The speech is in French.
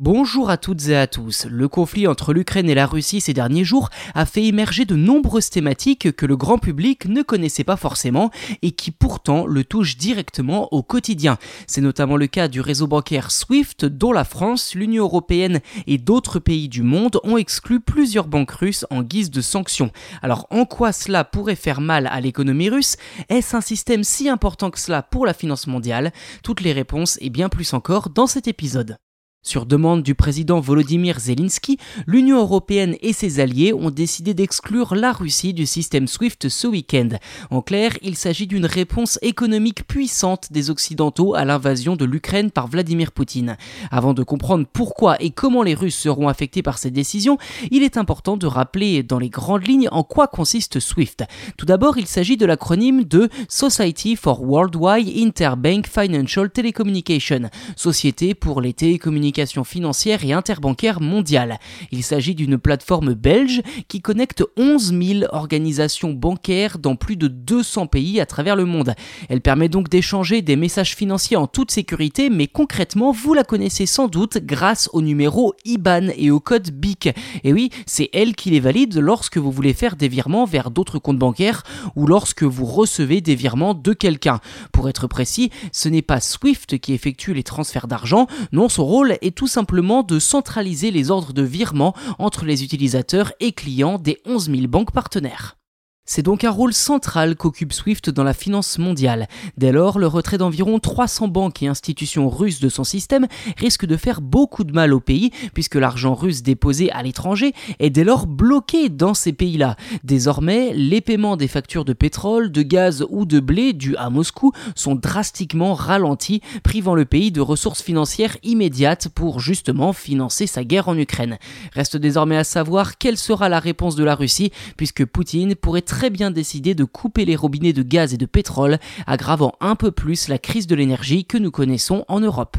Bonjour à toutes et à tous. Le conflit entre l'Ukraine et la Russie ces derniers jours a fait émerger de nombreuses thématiques que le grand public ne connaissait pas forcément et qui pourtant le touchent directement au quotidien. C'est notamment le cas du réseau bancaire SWIFT dont la France, l'Union européenne et d'autres pays du monde ont exclu plusieurs banques russes en guise de sanctions. Alors en quoi cela pourrait faire mal à l'économie russe? Est-ce un système si important que cela pour la finance mondiale? Toutes les réponses et bien plus encore dans cet épisode. Sur demande du président Volodymyr Zelensky, l'Union européenne et ses alliés ont décidé d'exclure la Russie du système SWIFT ce week-end. En clair, il s'agit d'une réponse économique puissante des Occidentaux à l'invasion de l'Ukraine par Vladimir Poutine. Avant de comprendre pourquoi et comment les Russes seront affectés par ces décisions, il est important de rappeler dans les grandes lignes en quoi consiste SWIFT. Tout d'abord, il s'agit de l'acronyme de Society for Worldwide Interbank Financial Telecommunication, Société pour les télécommunications financière et interbancaire mondiale. Il s'agit d'une plateforme belge qui connecte 11 000 organisations bancaires dans plus de 200 pays à travers le monde. Elle permet donc d'échanger des messages financiers en toute sécurité, mais concrètement, vous la connaissez sans doute grâce au numéro IBAN et au code BIC. Et oui, c'est elle qui les valide lorsque vous voulez faire des virements vers d'autres comptes bancaires ou lorsque vous recevez des virements de quelqu'un. Pour être précis, ce n'est pas SWIFT qui effectue les transferts d'argent, non, son rôle est tout simplement de centraliser les ordres de virement entre les utilisateurs et clients des 11 000 banques partenaires. C'est donc un rôle central qu'occupe SWIFT dans la finance mondiale. Dès lors, le retrait d'environ 300 banques et institutions russes de son système risque de faire beaucoup de mal au pays, puisque l'argent russe déposé à l'étranger est dès lors bloqué dans ces pays-là. Désormais, les paiements des factures de pétrole, de gaz ou de blé dus à Moscou sont drastiquement ralentis, privant le pays de ressources financières immédiates pour justement financer sa guerre en Ukraine. Reste désormais à savoir quelle sera la réponse de la Russie, puisque Poutine pourrait très bien décidé de couper les robinets de gaz et de pétrole, aggravant un peu plus la crise de l'énergie que nous connaissons en Europe.